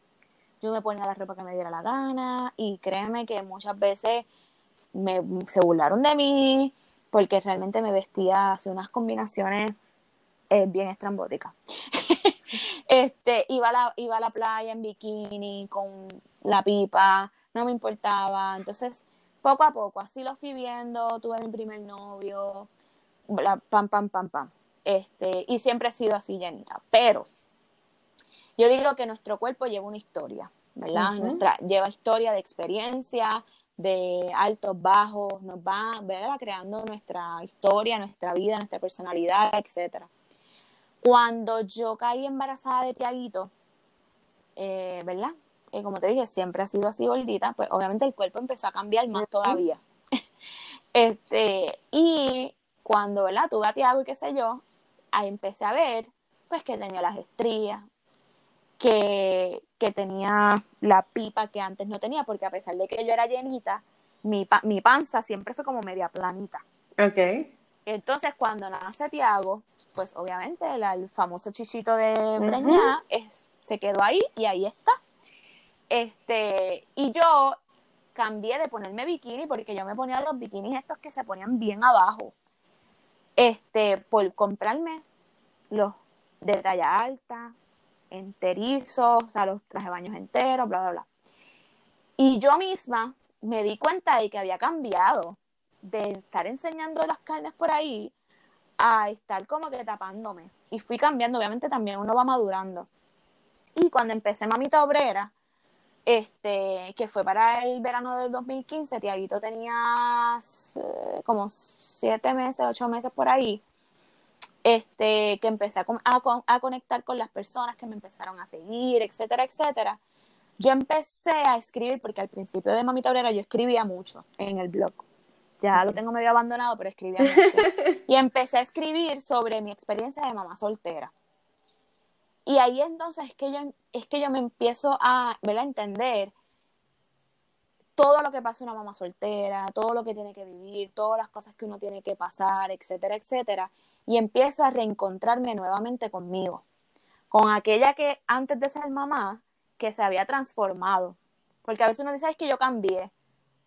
Speaker 2: Yo me ponía la ropa que me diera la gana y créeme que muchas veces me, se burlaron de mí porque realmente me vestía, hacía unas combinaciones es bien estrambótica. este, iba a, la, iba a la playa en bikini, con la pipa, no me importaba. Entonces, poco a poco, así lo fui viendo, tuve mi primer novio, la, pam, pam, pam, pam. Este, y siempre he sido así llenita. Pero yo digo que nuestro cuerpo lleva una historia, ¿verdad? Nuestra, lleva historia de experiencia, de altos, bajos, nos va ¿verdad? creando nuestra historia, nuestra vida, nuestra personalidad, etcétera. Cuando yo caí embarazada de Tiaguito, eh, ¿verdad? Y como te dije, siempre ha sido así gordita, pues obviamente el cuerpo empezó a cambiar más todavía. este, y cuando, ¿verdad? Tuve a Tiago y qué sé yo, ahí empecé a ver, pues que tenía las estrías, que, que tenía la pipa que antes no tenía, porque a pesar de que yo era llenita, mi, mi panza siempre fue como media planita.
Speaker 1: Ok.
Speaker 2: Entonces, cuando nace Tiago, pues obviamente el, famoso chichito de preñada se quedó ahí y ahí está. Este, y yo cambié de ponerme bikini porque yo me ponía los bikinis estos que se ponían bien abajo. Este, por comprarme los de talla alta, enterizos, o sea, los traje de baños enteros, bla, bla, bla. Y yo misma me di cuenta de que había cambiado de estar enseñando las carnes por ahí a estar como que tapándome. Y fui cambiando, obviamente también uno va madurando. Y cuando empecé Mamita Obrera, este, que fue para el verano del 2015, Tiaguito tenía eh, como siete meses, ocho meses por ahí, este, que empecé a, a, conectar con las personas que me empezaron a seguir, etcétera, etcétera. Yo empecé a escribir, porque al principio de Mamita Obrera yo escribía mucho en el blog ya lo tengo medio abandonado, pero escribía y empecé a escribir sobre mi experiencia de mamá soltera. Y ahí entonces es que yo, es que yo me empiezo a, a entender todo lo que pasa una mamá soltera, todo lo que tiene que vivir, todas las cosas que uno tiene que pasar, etcétera, etcétera. Y empiezo a reencontrarme nuevamente conmigo, con aquella que antes de ser mamá, que se había transformado. Porque a veces uno dice, es que yo cambié.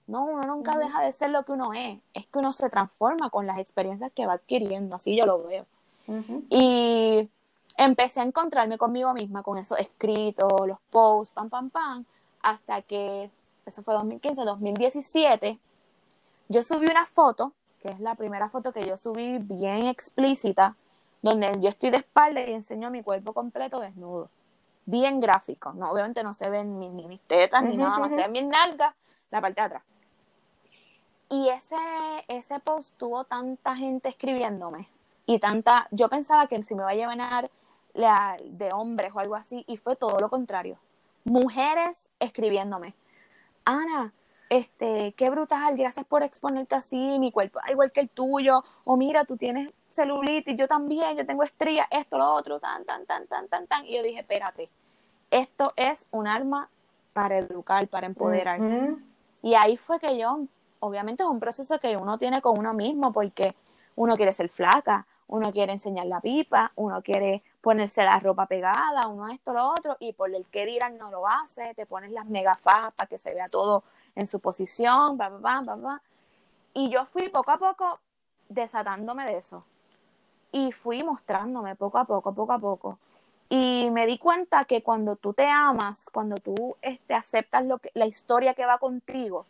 Speaker 2: No, uno nunca deja de ser lo que uno es. Es que uno se transforma con las experiencias que va adquiriendo. Así yo lo veo. Y empecé a encontrarme conmigo misma con esos escritos, los posts, pam, pam, pam, hasta que, eso fue 2015, 2017, yo subí una foto, que es la primera foto que yo subí bien explícita, donde yo estoy de espalda y enseño mi cuerpo completo desnudo. Bien gráfico, no, obviamente no se ven ni, mis tetas ni nada más, se ven mis nalgas, la parte de atrás. Y ese, ese post tuvo tanta gente escribiéndome y tanta, yo pensaba que si me iba a llevar de hombres o algo así, y fue todo lo contrario. mujeres escribiéndome, Ana, este, qué brutal, gracias por exponerte así, mi cuerpo igual que el tuyo, o mira, tú tienes celulitis, yo también, yo tengo estrías, esto, lo otro, tan, tan, tan, tan, tan, tan. Y yo dije, espérate, esto es un arma para educar, para empoderar. Y ahí fue que yo, obviamente es un proceso que uno tiene con uno mismo, porque uno quiere ser flaca, uno quiere enseñar la pipa, uno quiere ponerse la ropa pegada, uno esto, lo otro, y por el que dirán no lo hace, te pones las megafajas para que se vea todo en su posición, bla, bla, bla, bla, Y yo fui poco a poco desatándome de eso. Y fui mostrándome poco a poco, poco a poco. Y me di cuenta que cuando tú te amas, cuando tú este, aceptas lo que, la historia que va contigo,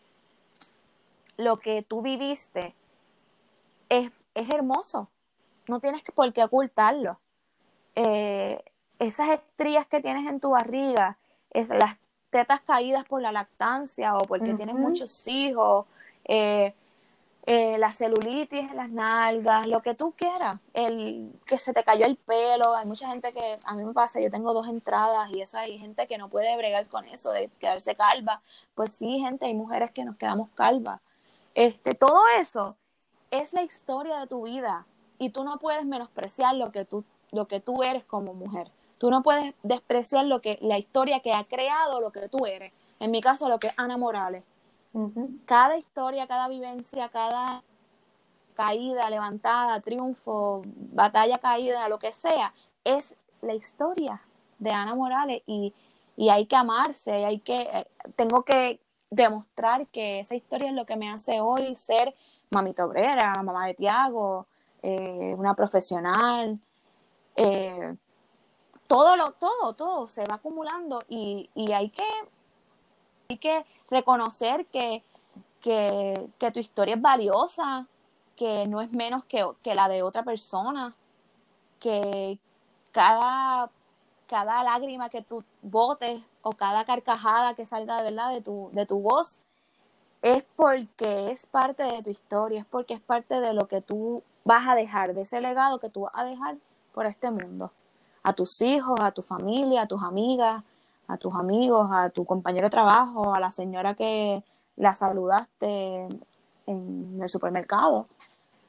Speaker 2: lo que tú viviste, es, es hermoso no tienes por qué ocultarlo. Eh, esas estrías que tienes en tu barriga, es, las tetas caídas por la lactancia o porque tienes muchos hijos, eh, eh, la celulitis en las nalgas, lo que tú quieras, el que se te cayó el pelo, hay mucha gente que a mí me pasa, yo tengo dos entradas y eso hay gente que no puede bregar con eso de quedarse calva, pues sí, gente, hay mujeres que nos quedamos calvas. Este, todo eso es la historia de tu vida y tú no puedes menospreciar lo que tú, lo que tú eres como mujer. Tú no puedes despreciar lo que, la historia que ha creado lo que tú eres. En mi caso, lo que es Ana Morales. Cada historia, cada vivencia, cada caída, levantada, triunfo, batalla caída, lo que sea, es la historia de Ana Morales y, y hay que amarse, hay que, eh, tengo que demostrar que esa historia es lo que me hace hoy ser mamita obrera, mamá de Tiago, eh, una profesional, eh, todo lo, todo, todo se va acumulando y, hay que, hay que reconocer que, que, tu historia es valiosa, que no es menos que, la de otra persona, que cada, cada lágrima que tú botes o cada carcajada que salga de verdad de tu, de tu voz es porque es parte de tu historia, es porque es parte de lo que tú vas a dejar, de ese legado que tú vas a dejar por este mundo. A tus hijos, a tu familia, a tus amigas, a tus amigos, a tu compañero de trabajo, a la señora que la saludaste en el supermercado.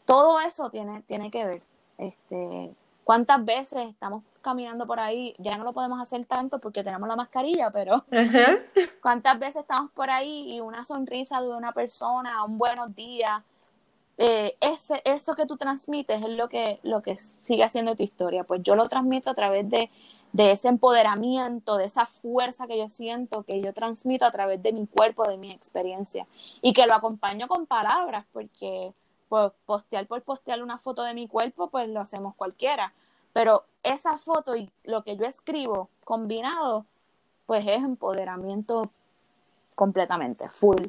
Speaker 2: Todo eso tiene, tiene que ver. Este, ¿Cuántas veces estamos caminando por ahí? Ya no lo podemos hacer tanto porque tenemos la mascarilla, pero ¿cuántas veces estamos por ahí y una sonrisa de una persona, un buenos días, eh, ese, eso que tú transmites es lo que, lo que sigue haciendo tu historia. Pues yo lo transmito a través de, ese empoderamiento, de esa fuerza que yo siento, que yo transmito a través de mi cuerpo, de mi experiencia. Y que lo acompaño con palabras, porque pues, postear por postear una foto de mi cuerpo, pues lo hacemos cualquiera. Pero esa foto y lo que yo escribo combinado, pues es empoderamiento completamente, full.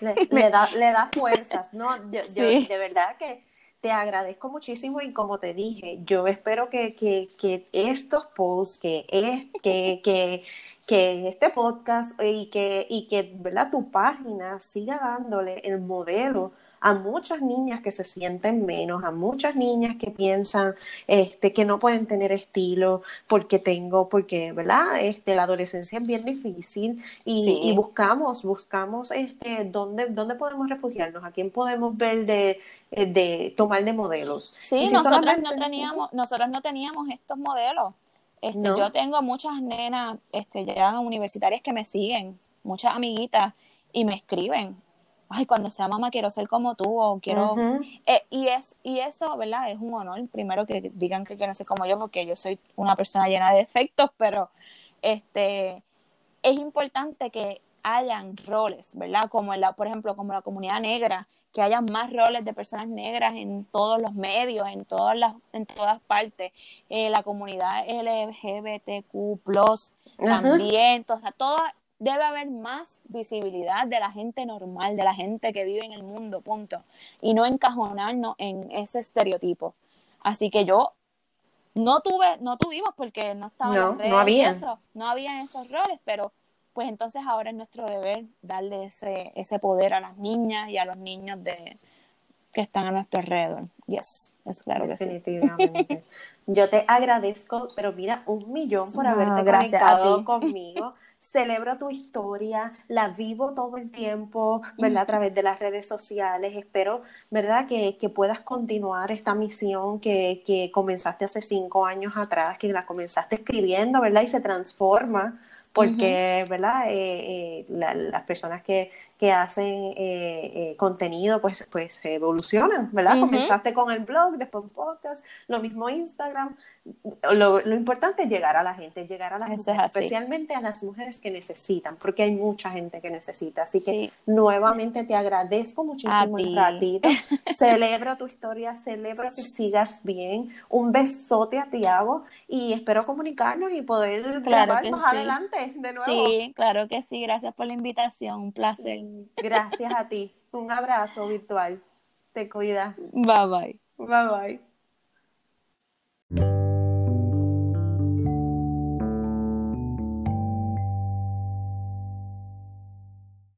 Speaker 1: Le, da, le da fuerzas, ¿no? Yo, de verdad que te agradezco muchísimo y como te dije, yo espero que, que, que estos posts, que, es, que, que, que este podcast y que, y que ¿verdad? tu página siga dándole el modelo a muchas niñas que se sienten menos, a muchas niñas que piensan este, que no pueden tener estilo porque tengo, porque, ¿verdad? Este, la adolescencia es bien difícil y, buscamos, buscamos este, dónde, dónde podemos refugiarnos, a quién podemos ver de, eh, de tomar de modelos.
Speaker 2: Sí, nosotros no teníamos, nosotros no teníamos estos modelos. Este, Yo tengo muchas nenas este, ya universitarias que me siguen, muchas amiguitas, y me escriben ay, cuando sea mamá quiero ser como tú o quiero... Eh, y, es, y eso, ¿verdad? Es un honor, primero que digan que quieren ser como yo, porque yo soy una persona llena de defectos, pero este, es importante que hayan roles, ¿verdad? Como la, por ejemplo, como la comunidad negra, que haya más roles de personas negras en todos los medios, en todas las, en todas partes. Eh, la comunidad LGBTQ+, también, o sea, toda, debe haber más visibilidad de la gente normal, de la gente que vive en el mundo, punto. Y no encajonarnos en ese estereotipo. Así que yo no tuve, no tuvimos porque no estaba no, no había. Eso, no había esos roles, pero pues entonces ahora es nuestro deber darle ese, ese poder a las niñas y a los niños de, que están a nuestro alrededor. Yes, es claro que sí.
Speaker 1: Definitivamente. Yo te agradezco, pero mira, un millón por haberte conectado conmigo celebro tu historia, la vivo todo el tiempo, ¿verdad? A través de las redes sociales. Espero, ¿verdad? Que, que puedas continuar esta misión que, que, comenzaste hace cinco años atrás, que la comenzaste escribiendo, ¿verdad? Y se transforma porque, ¿verdad? Eh, eh, las personas que, que hacen eh, contenido, pues, pues evolucionan, ¿verdad? Comenzaste con el blog, después un podcast, lo mismo Instagram. Lo, lo, importante es llegar a la gente, llegar a la gente, especialmente a las mujeres que necesitan, porque hay mucha gente que necesita. Así que nuevamente te agradezco muchísimo el ratito. celebro tu historia, celebro que sigas bien. Un besote a Tiago y espero comunicarnos y poder
Speaker 2: claro
Speaker 1: más adelante de nuevo.
Speaker 2: Sí, claro que sí. Gracias por la invitación. Un placer.
Speaker 1: Gracias a ti. Un abrazo virtual. Te cuida.
Speaker 2: Bye bye.
Speaker 1: Bye bye.